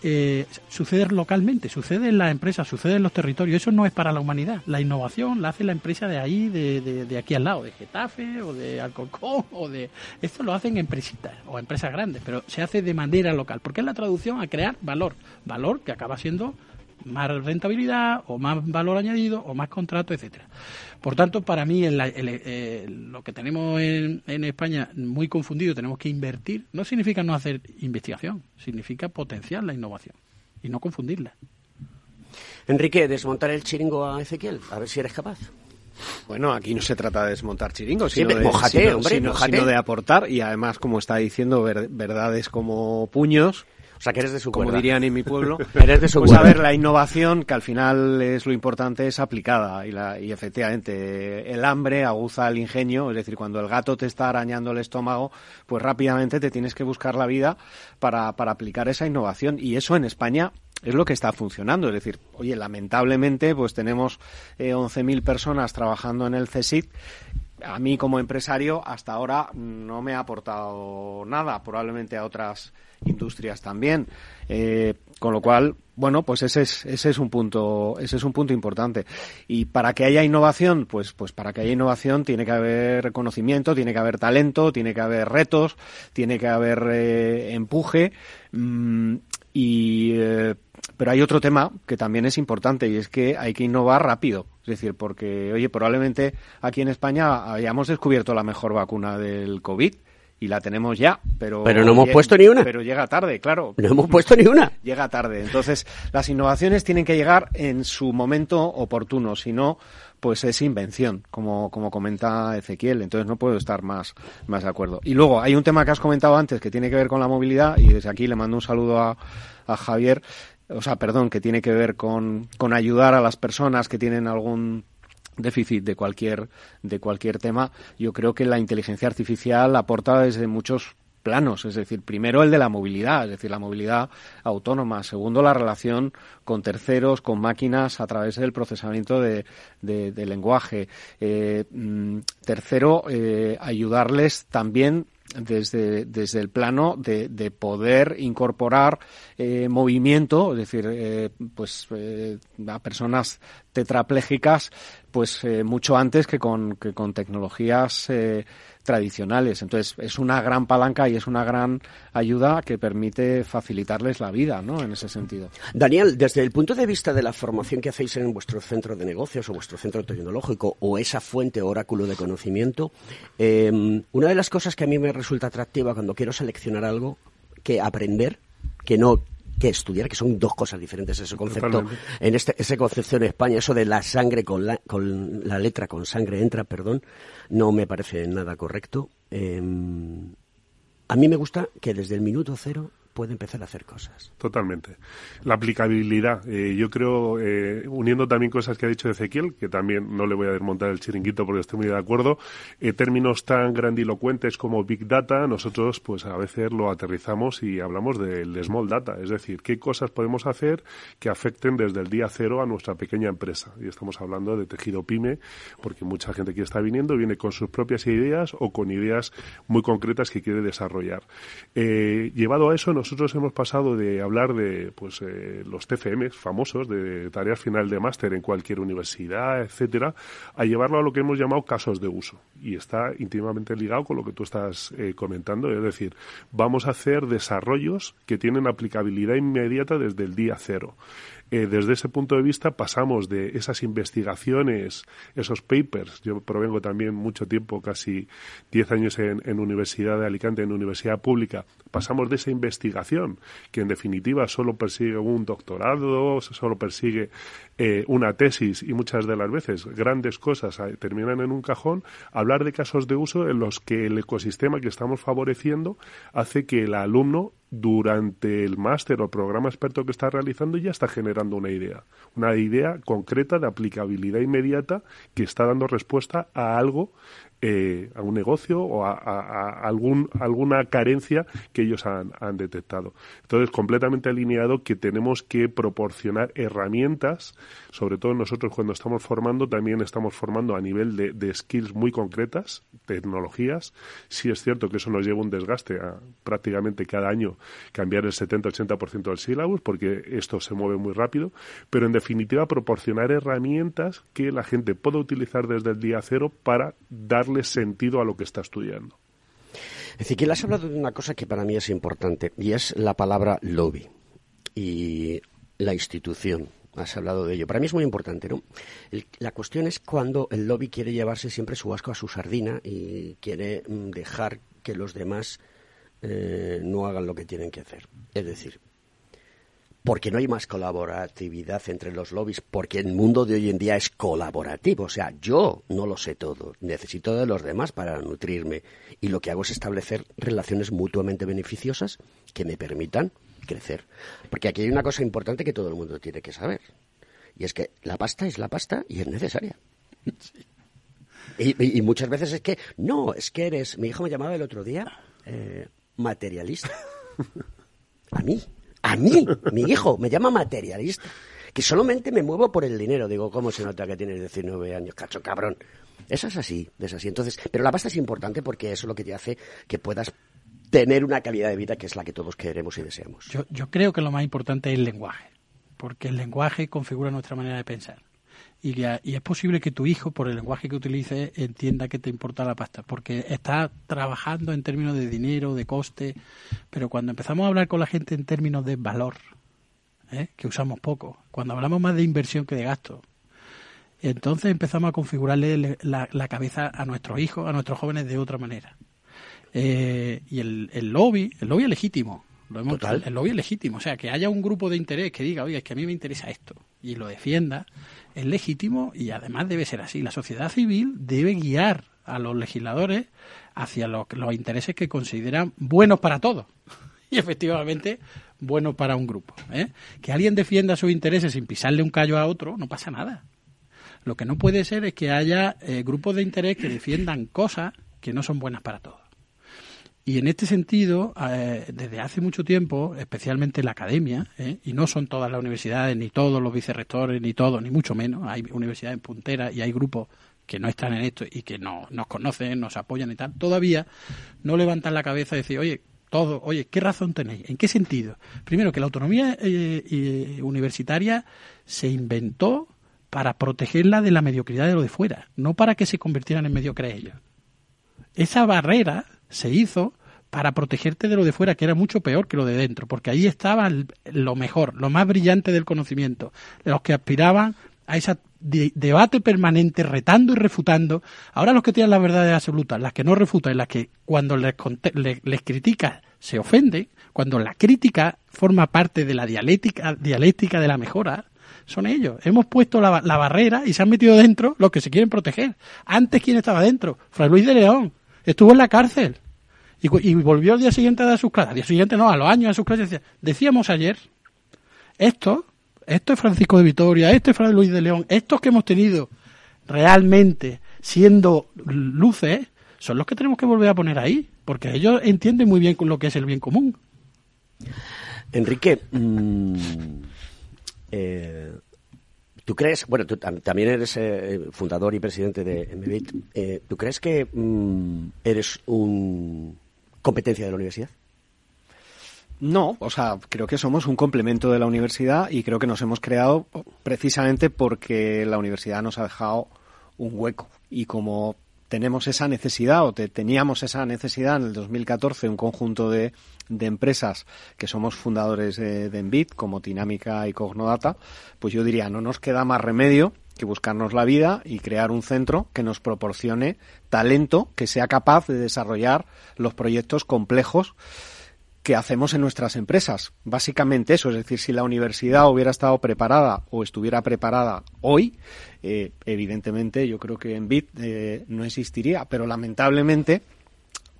eh, sucede localmente, sucede en las empresas, sucede en los territorios. Eso no es para la humanidad. La innovación la hace la empresa de ahí, de, de, de aquí al lado, de Getafe o de Alcorcón *laughs* o de... Esto lo hacen empresitas o empresas grandes, pero se hace de manera local, porque es la traducción a crear valor. Valor que acaba siendo más rentabilidad o más valor añadido o más contrato, etcétera. Por tanto, para mí el- el- el- lo que tenemos en, en España muy confundido, tenemos que invertir, no significa no hacer investigación, significa potenciar la innovación y no confundirla. Enrique, desmontar el chiringo a Ezequiel, a ver si eres capaz. Bueno, aquí no se trata de desmontar chiringos, Sí, sino, de, mójate, sino- hombre, sino- mójate. sino de aportar y además, como está diciendo, ver- verdades como puños. O sea, que eres de su Como cuerda. dirían en mi pueblo. *laughs* Eres de su pues a ver, la innovación, que al final es lo importante, es aplicada. Y, la, y efectivamente, el hambre aguza el ingenio. Es decir, cuando el gato te está arañando el estómago, pues rápidamente te tienes que buscar la vida para, para aplicar esa innovación. Y eso en España es lo que está funcionando. Es decir, oye, lamentablemente, pues tenemos eh, 11.000 personas trabajando en el CSIC. A mí como empresario hasta ahora no me ha aportado nada, probablemente a otras industrias también. Eh, con lo cual, bueno, pues ese es, ese es un punto, ese es un punto importante. Y para que haya innovación, pues, pues para que haya innovación tiene que haber reconocimiento, tiene que haber talento, tiene que haber retos, tiene que haber eh, empuje. mm, y eh, pero hay otro tema que también es importante y es que hay que innovar rápido. Es decir, porque, oye, probablemente aquí en España hayamos descubierto la mejor vacuna del COVID y la tenemos ya, pero... Pero no hemos lle- puesto ni una. Pero llega tarde, claro. No hemos puesto ni una. *laughs* Llega tarde. Entonces, las innovaciones tienen que llegar en su momento oportuno, si no, pues es invención, como, como comenta Ezequiel. Entonces no puedo estar más, más de acuerdo. Y luego, hay un tema que has comentado antes que tiene que ver con la movilidad y desde aquí le mando un saludo a, a Javier, o sea, perdón, que tiene que ver con, con ayudar a las personas que tienen algún déficit de cualquier de cualquier tema yo creo que la inteligencia artificial aporta desde muchos planos, es decir, primero el de la movilidad, es decir, la movilidad autónoma, segundo la relación con terceros, con máquinas a través del procesamiento de, de- lenguaje, Eh, mm, tercero, eh, ayudarles también desde, desde el plano de, de poder incorporar eh, movimiento, es decir, eh, pues eh, a personas tetraplégicas, pues eh, mucho antes que con, que con tecnologías eh, tradicionales. Entonces, es una gran palanca y es una gran ayuda que permite facilitarles la vida, ¿no? En ese sentido. Daniel, desde el punto de vista de la formación que hacéis en vuestro centro de negocios o vuestro centro tecnológico o esa fuente oráculo de conocimiento, eh, una de las cosas que a mí me resulta atractiva cuando quiero seleccionar algo que aprender, que no que estudiar, que son dos cosas diferentes ese concepto. Totalmente. En este, ese concepto en España, eso de la sangre con la, con la letra con sangre entra, perdón, no me parece nada correcto. Eh, a mí me gusta que desde el minuto cero puede empezar a hacer cosas. Totalmente. La aplicabilidad. eh, yo creo, eh, uniendo también cosas que ha dicho Ezequiel, que también no le voy a desmontar el chiringuito porque estoy muy de acuerdo, eh, términos tan grandilocuentes como Big Data, nosotros pues a veces lo aterrizamos y hablamos del Small Data, es decir, qué cosas podemos hacer que afecten desde el día cero a nuestra pequeña empresa. Y estamos hablando de tejido pyme, porque mucha gente que está viniendo viene con sus propias ideas o con ideas muy concretas que quiere desarrollar. Llevado a eso, nosotros hemos pasado de hablar de pues eh, los TFM famosos, de tareas final de máster en cualquier universidad, etcétera, a llevarlo a lo que hemos llamado casos de uso. Y está íntimamente ligado con lo que tú estás eh, comentando, es decir, vamos a hacer desarrollos que tienen aplicabilidad inmediata desde el día cero. Eh, desde ese punto de vista pasamos de esas investigaciones, esos papers, yo provengo también mucho tiempo, casi 10 años en, en Universidad de Alicante, en Universidad Pública, pasamos de esa investigación, que en definitiva solo persigue un doctorado, solo persigue eh, una tesis y muchas de las veces grandes cosas eh, terminan en un cajón, a hablar de casos de uso en los que el ecosistema que estamos favoreciendo hace que el alumno durante el máster o programa experto que está realizando ya está generando una idea, una idea concreta de aplicabilidad inmediata que está dando respuesta a algo eh, a un negocio o a, algún, alguna carencia que ellos han, detectado. Entonces, completamente alineado que tenemos que proporcionar herramientas, sobre todo nosotros cuando estamos formando, también estamos formando a nivel de, skills muy concretas, tecnologías. Sí es cierto que eso nos lleva un desgaste a prácticamente cada año cambiar el 70-80% del syllabus, porque esto se mueve muy rápido, pero en definitiva proporcionar herramientas que la gente pueda utilizar desde el día cero para darle sentido a lo que está estudiando. Ezequiel, has hablado de una cosa que para mí es importante y es la palabra lobby y la institución. Has hablado de ello. Para mí es muy importante, ¿no? La cuestión es cuando el lobby quiere llevarse siempre su asco a su sardina y quiere mm, dejar que los demás eh, no hagan lo que tienen que hacer. Es decir, porque no hay más colaboratividad entre los lobbies, porque el mundo de hoy en día es colaborativo. O sea, yo no lo sé todo, necesito de los demás para nutrirme. Y lo que hago es establecer relaciones mutuamente beneficiosas que me permitan crecer. Porque aquí hay una cosa importante que todo el mundo tiene que saber. Y es que la pasta es la pasta y es necesaria. Y, y- y muchas veces es que, no, es que eres, mi hijo me llamaba el otro día, eh, materialista. *laughs* A mí, a mí, mi hijo me llama materialista. Que solamente me muevo por el dinero. Digo, ¿cómo se nota que tienes 19 años, cacho cabrón? Eso es así, es así. Entonces, pero la pasta es importante porque eso es lo que te hace que puedas tener una calidad de vida que es la que todos queremos y deseamos. Yo, yo creo que lo más importante es el lenguaje, porque el lenguaje configura nuestra manera de pensar. Y, es posible que tu hijo, por el lenguaje que utilice, entienda que te importa la pasta, porque está trabajando en términos de dinero, de coste, pero cuando empezamos a hablar con la gente en términos de valor, ¿eh? que usamos poco, cuando hablamos más de inversión que de gasto, entonces empezamos a configurarle le- la, la cabeza a nuestros hijos, a nuestros jóvenes de otra manera. Eh, y el, el lobby, el lobby es legítimo. Lo hemos- Total. El lobby es legítimo. O sea, que haya un grupo de interés que diga, oye, es que a mí me interesa esto y lo defienda, es legítimo y además debe ser así. La sociedad civil debe guiar a los legisladores hacia lo- los intereses que consideran buenos para todos. *laughs* Y efectivamente, buenos para un grupo. ¿eh? Que alguien defienda sus intereses sin pisarle un callo a otro, no pasa nada. Lo que no puede ser es que haya eh, grupos de interés que defiendan cosas que no son buenas para todos. Y en este sentido, eh, desde hace mucho tiempo, especialmente en la academia, ¿eh? y no son todas las universidades, ni todos los vicerrectores, ni todos, ni mucho menos, hay universidades punteras y hay grupos que no están en esto y que no, nos conocen, nos apoyan y tal, todavía no levantan la cabeza y decir, oye, todo, oye, ¿qué razón tenéis? ¿En qué sentido? Primero, que la autonomía eh, eh, universitaria se inventó para protegerla de la mediocridad de lo de fuera, no para que se convirtieran en mediocres ellos. Esa barrera se hizo para protegerte de lo de fuera, que era mucho peor que lo de dentro, porque ahí estaba lo mejor, lo más brillante del conocimiento, los que aspiraban a ese debate permanente, retando y refutando. Ahora los que tienen las verdades absolutas, las que no refutan, las que cuando les, conte- le- les criticas se ofenden, cuando la crítica forma parte de la dialéctica, dialéctica de la mejora, son ellos. Hemos puesto la, la barrera y se han metido dentro los que se quieren proteger. Antes, ¿quién estaba dentro? Fray Luis de León. Estuvo en la cárcel. Y, volvió al día siguiente a dar sus clases. Al día siguiente no, a los años a sus clases. Decía, decíamos ayer, esto, esto es Francisco de Vitoria, esto es Fray Luis de León, estos que hemos tenido realmente siendo luces, son los que tenemos que volver a poner ahí. Porque ellos entienden muy bien lo que es el bien común. Enrique, mm, eh, ¿tú crees, bueno, tú tam- también eres eh, fundador y presidente de MBIT, eh, ¿tú crees que mm, eres un competencia de la universidad? No, o sea, creo que somos un complemento de la universidad y creo que nos hemos creado precisamente porque la universidad nos ha dejado un hueco. Y como tenemos esa necesidad o te- teníamos esa necesidad en el 2014, un conjunto de, de empresas que somos fundadores de, de como Dinámica y Cognodata, pues yo diría, no nos queda más remedio que buscarnos la vida y crear un centro que nos proporcione talento que sea capaz de desarrollar los proyectos complejos que hacemos en nuestras empresas. Básicamente eso, es decir, si la universidad hubiera estado preparada o estuviera preparada hoy, eh, evidentemente yo creo que en BIT eh, no existiría, pero lamentablemente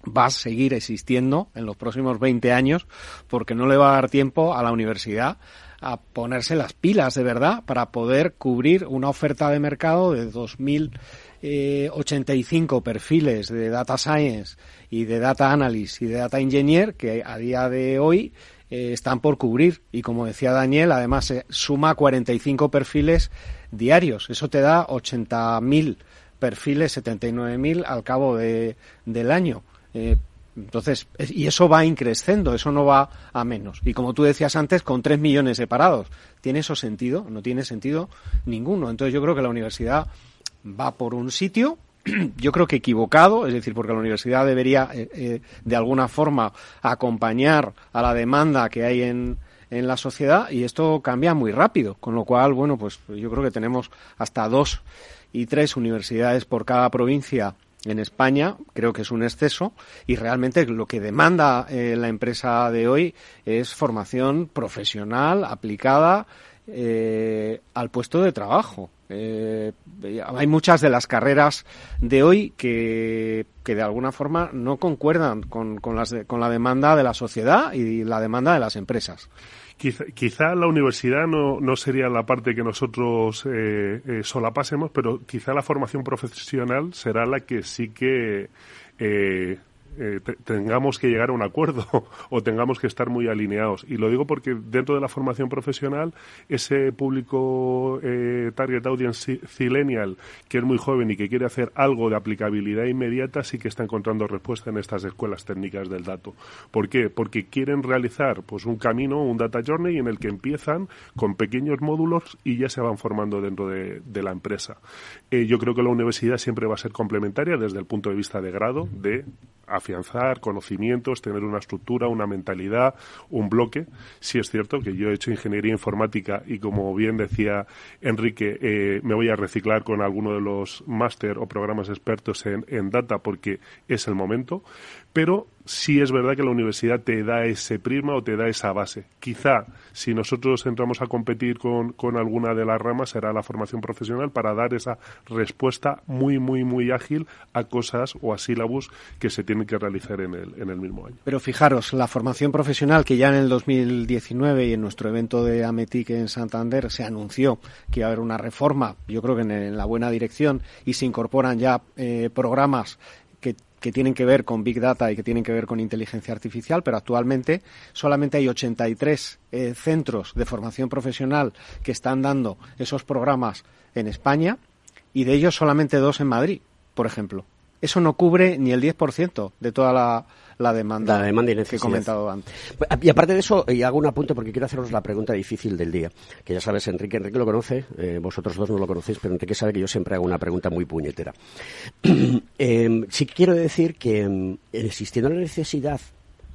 va a seguir existiendo en los próximos 20 años porque no le va a dar tiempo a la universidad a ponerse las pilas de verdad para poder cubrir una oferta de mercado de 2.085 perfiles de data science y de data analyst y de data engineer que a día de hoy eh, están por cubrir. Y como decía Daniel además se suma 45 perfiles diarios. Eso te da 80.000 perfiles 79.000 al cabo de, del año. Eh, entonces, es- y eso va increciendo, eso no va a menos. Y como tú decías antes, con 3 millones de parados. ¿Tiene eso sentido? No tiene sentido ninguno. Entonces yo creo que la universidad va por un sitio, *clears throat* yo creo que equivocado, es decir, porque la universidad debería eh, eh, de alguna forma acompañar a la demanda que hay en, en la sociedad y esto cambia muy rápido, con lo cual, bueno, pues yo creo que tenemos hasta dos y tres universidades por cada provincia en España, creo que es un exceso y realmente lo que demanda eh, la empresa de hoy es formación profesional aplicada eh, al puesto de trabajo. Eh, hay muchas de las carreras de hoy que, que de alguna forma no concuerdan con, con, la demanda de la sociedad y la demanda de las empresas. Quizá, quizá la universidad no, no sería la parte que nosotros eh, eh, solapásemos, pero quizá la formación profesional será la que sí que eh, te- tengamos que llegar a un acuerdo *laughs* o tengamos que estar muy alineados. Y lo digo porque dentro de la formación profesional, ese público eh, target audience zillennial, que es muy joven y que quiere hacer algo de aplicabilidad inmediata, sí que está encontrando respuesta en estas escuelas técnicas del dato. ¿Por qué? Porque quieren realizar pues un camino, un data journey en el que empiezan con pequeños módulos y ya se van formando dentro de, de la empresa. Eh, yo creo que la universidad siempre va a ser complementaria desde el punto de vista de grado, de afianzar conocimientos, tener una estructura, una mentalidad, un bloque. Sí es cierto que yo he hecho ingeniería informática y como bien decía Enrique, eh, me voy a reciclar con alguno de los máster o programas expertos en, en data porque es el momento, pero sí es verdad que la universidad te da ese prisma o te da esa base. Quizá si nosotros entramos a competir con, con alguna de las ramas será la formación profesional para dar esa respuesta muy, muy, muy ágil a cosas o a sílabus que se tienen que realizar en el, en el mismo año. Pero fijaros, la formación profesional que ya en el 2019 y en nuestro evento de Ametic en Santander se anunció que iba a haber una reforma, yo creo que en, en la buena dirección, y se incorporan ya eh, programas que, tienen que ver con Big Data y que tienen que ver con inteligencia artificial, pero actualmente solamente hay 83 eh, centros de formación profesional que están dando esos programas en España y de ellos solamente dos en Madrid, por ejemplo. Eso no cubre ni el 10% de toda la, la demanda, La demanda y que he necesidad. comentado antes. Y aparte de eso, y hago un apunte porque quiero haceros la pregunta difícil del día. Que ya sabes, Enrique, Enrique lo conoce, eh, vosotros dos no lo conocéis, pero Enrique sabe que yo siempre hago una pregunta muy puñetera. Eh, sí que quiero decir que em, existiendo la necesidad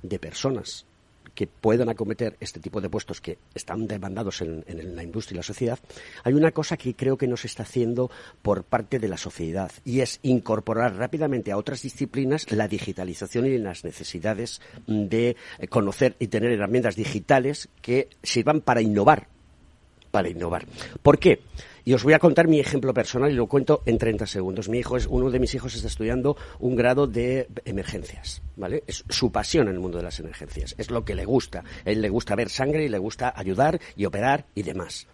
de personas que puedan acometer este tipo de puestos que están demandados en, la industria y la sociedad, hay una cosa que creo que no se está haciendo por parte de la sociedad y es incorporar rápidamente a otras disciplinas la digitalización y las necesidades de eh, conocer y tener herramientas digitales que sirvan para innovar para innovar. ¿Por qué? Y os voy a contar mi ejemplo personal y lo cuento en 30 segundos. Mi hijo es, uno de mis hijos está estudiando un grado de emergencias, ¿vale? Es su pasión en el mundo de las emergencias. Es lo que le gusta. Él le gusta ver sangre y le gusta ayudar y operar y demás.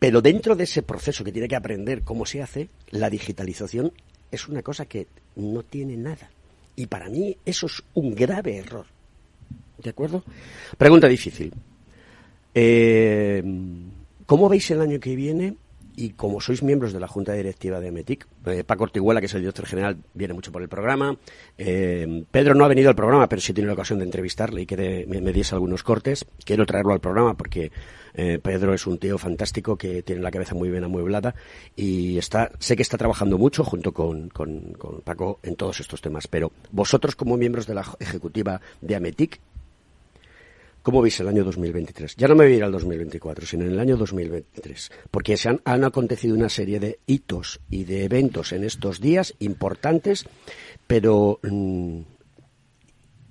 Pero dentro de ese proceso que tiene que aprender cómo se hace, la digitalización es una cosa que no tiene nada. Y para mí eso es un grave error. ¿De acuerdo? Pregunta difícil. Eh, ¿Cómo veis el año que viene? Y como sois miembros de la Junta Directiva de METIC, eh, Paco Ortiguela, que es el director general, viene mucho por el programa. Eh, Pedro no ha venido al programa, pero sí tenido la ocasión de entrevistarle y que me diese algunos cortes. Quiero traerlo al programa porque eh, Pedro es un tío fantástico que tiene la cabeza muy bien amueblada y está, sé que está trabajando mucho junto con, con- con Paco en todos estos temas. Pero vosotros, como miembros de la ejecutiva de AMETIC, ¿Cómo veis el año 2023? Ya no me voy a ir al 2024, sino en el año 2023, porque se han, han acontecido una serie de hitos y de eventos en estos días importantes, pero mm,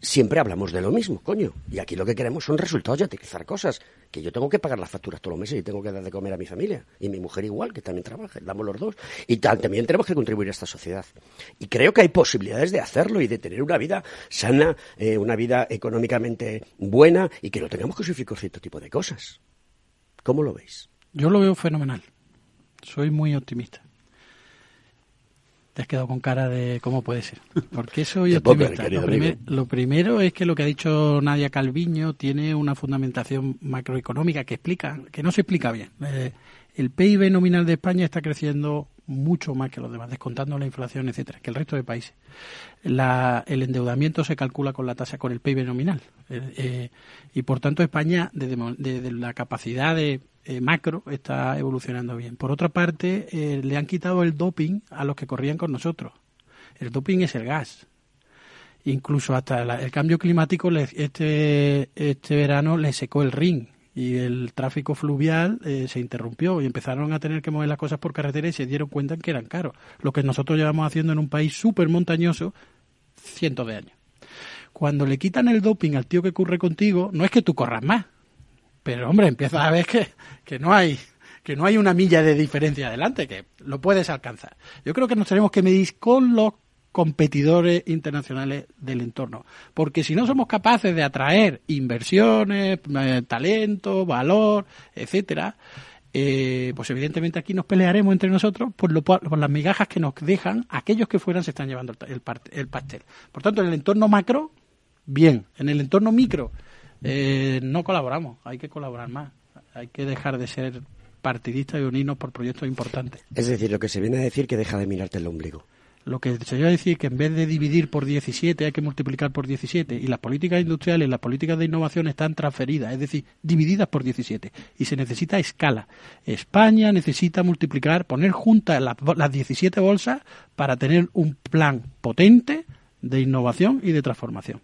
siempre hablamos de lo mismo, coño. Y aquí lo que queremos son resultados y aterrizar cosas. Que yo tengo que pagar las facturas todos los meses y tengo que dar de comer a mi familia. Y mi mujer igual, que también trabaja, damos los dos. Y también tenemos que contribuir a esta sociedad. Y creo que hay posibilidades de hacerlo y de tener una vida sana, eh, una vida económicamente buena y que no tengamos que sufrir cierto tipo de cosas. ¿Cómo lo veis? Yo lo veo fenomenal. Soy muy optimista. Te has quedado con cara de cómo puede ser. ¿Por qué soy Te puedo optimista? ver, querido Lo, primer- lo primero es que lo que ha dicho Nadia Calviño tiene una fundamentación macroeconómica que explica, que no se explica bien. Eh, el PIB nominal de España está creciendo mucho más que los demás, descontando la inflación, etcétera, que el resto de países. La- el endeudamiento se calcula con la tasa, con el PIB nominal. Eh, eh, y por tanto España, desde, la capacidad de eh, macro, está evolucionando bien. Por otra parte, eh, le han quitado el doping a los que corrían con nosotros. El doping es el gas. Incluso hasta la- el cambio climático este, este verano le secó el ring y el tráfico fluvial eh, se interrumpió y empezaron a tener que mover las cosas por carretera y se dieron cuenta que eran caros. Lo que nosotros llevamos haciendo en un país súper montañoso cientos de años. Cuando le quitan el doping al tío que corre contigo, no es que tú corras más, pero hombre, empiezas a ver que, que no hay que no hay una milla de diferencia adelante, que lo puedes alcanzar. Yo creo que nos tenemos que medir con los competidores internacionales del entorno, porque si no somos capaces de atraer inversiones, eh, talento, valor, etcétera, eh, pues evidentemente aquí nos pelearemos entre nosotros por, lo, por las migajas que nos dejan aquellos que fueran se están llevando el, pastel. Por tanto, en el entorno macro, bien. En el entorno micro, eh, no colaboramos. Hay que colaborar más. Hay que dejar de ser partidistas y unirnos por proyectos importantes. Es decir, lo que se viene a decir que deja de mirarte el ombligo. Lo que se iba a decir que en vez de dividir por 17 hay que multiplicar por 17 y las políticas industriales, las políticas de innovación están transferidas, es decir, divididas por 17 y se necesita escala. España necesita multiplicar, poner juntas las, las 17 bolsas para tener un plan potente de innovación y de transformación.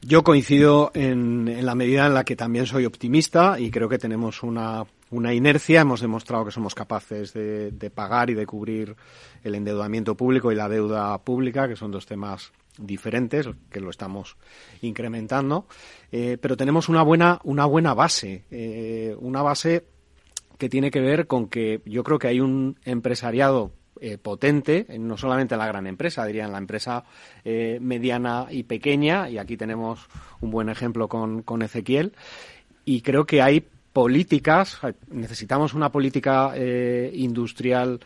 Yo coincido en, en la medida en la que también soy optimista y creo que tenemos una, una inercia. Hemos demostrado que somos capaces de, de pagar y de cubrir el endeudamiento público y la deuda pública, que son dos temas diferentes, que lo estamos incrementando. Eh, pero tenemos una buena, una buena base, eh, una base que tiene que ver con que yo creo que hay un empresariado eh, potente, no solamente en la gran empresa, diría en la empresa mediana y pequeña, y aquí tenemos un buen ejemplo con, con Ezequiel, y creo que hay políticas, necesitamos una política eh, industrial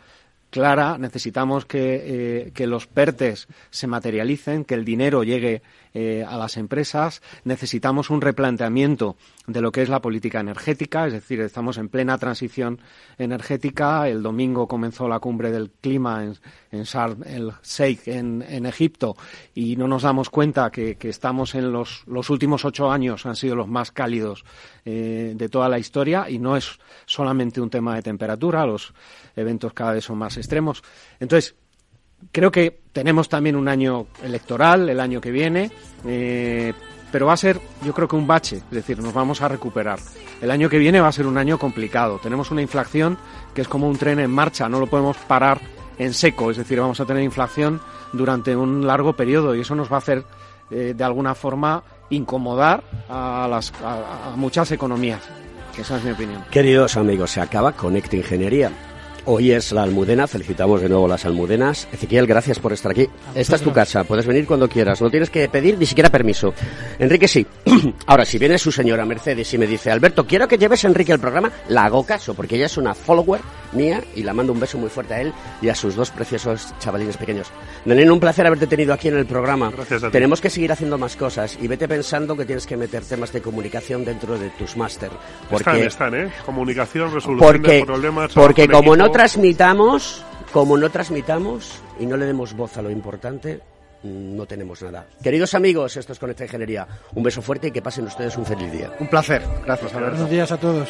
clara, necesitamos que, eh, que los PERTES se materialicen, que el dinero llegue eh, a las empresas, necesitamos un replanteamiento de lo que es la política energética, es decir, estamos en plena transición energética. El domingo comenzó la cumbre del clima en, en el Sheikh en, en Egipto y no nos damos cuenta que, que estamos en los, los últimos ocho años han sido los más cálidos eh, de toda la historia y no es solamente un tema de temperatura, los eventos cada vez son más extremos. Entonces, creo que tenemos también un año electoral el año que viene, eh, pero va a ser, yo creo que un bache, es decir, nos vamos a recuperar. El año que viene va a ser un año complicado. Tenemos una inflación que es como un tren en marcha, no lo podemos parar en seco, es decir, vamos a tener inflación durante un largo periodo y eso nos va a hacer, eh, de alguna forma, incomodar a, las, a, a muchas economías. Esa es mi opinión. Queridos amigos, se acaba Conecta Ingeniería. Hoy es la Almudena, felicitamos de nuevo las Almudenas. Ezequiel, gracias por estar aquí. Esta es tu casa, puedes venir cuando quieras, no tienes que pedir ni siquiera permiso. Enrique sí. *clears throat* Ahora, si viene su señora Mercedes y me dice, Alberto, quiero que lleves a Enrique el programa, la hago caso, porque ella es una follower mía y la mando un beso muy fuerte a él y a sus dos preciosos chavalines pequeños. Nenén, un placer haberte tenido aquí en el programa. Gracias a ti. Tenemos que seguir haciendo más cosas y vete pensando que tienes que meter temas de comunicación dentro de tus máster. Están, Porque están, ¿eh? Comunicación, resolución porque, de problemas. porque como no transmitamos, como no transmitamos y no le demos voz a lo importante, no tenemos nada. Queridos amigos, esto es Conecta Ingeniería. Un beso fuerte y que pasen ustedes un feliz día. Un placer. Gracias, Alberto. Buenos días a todos.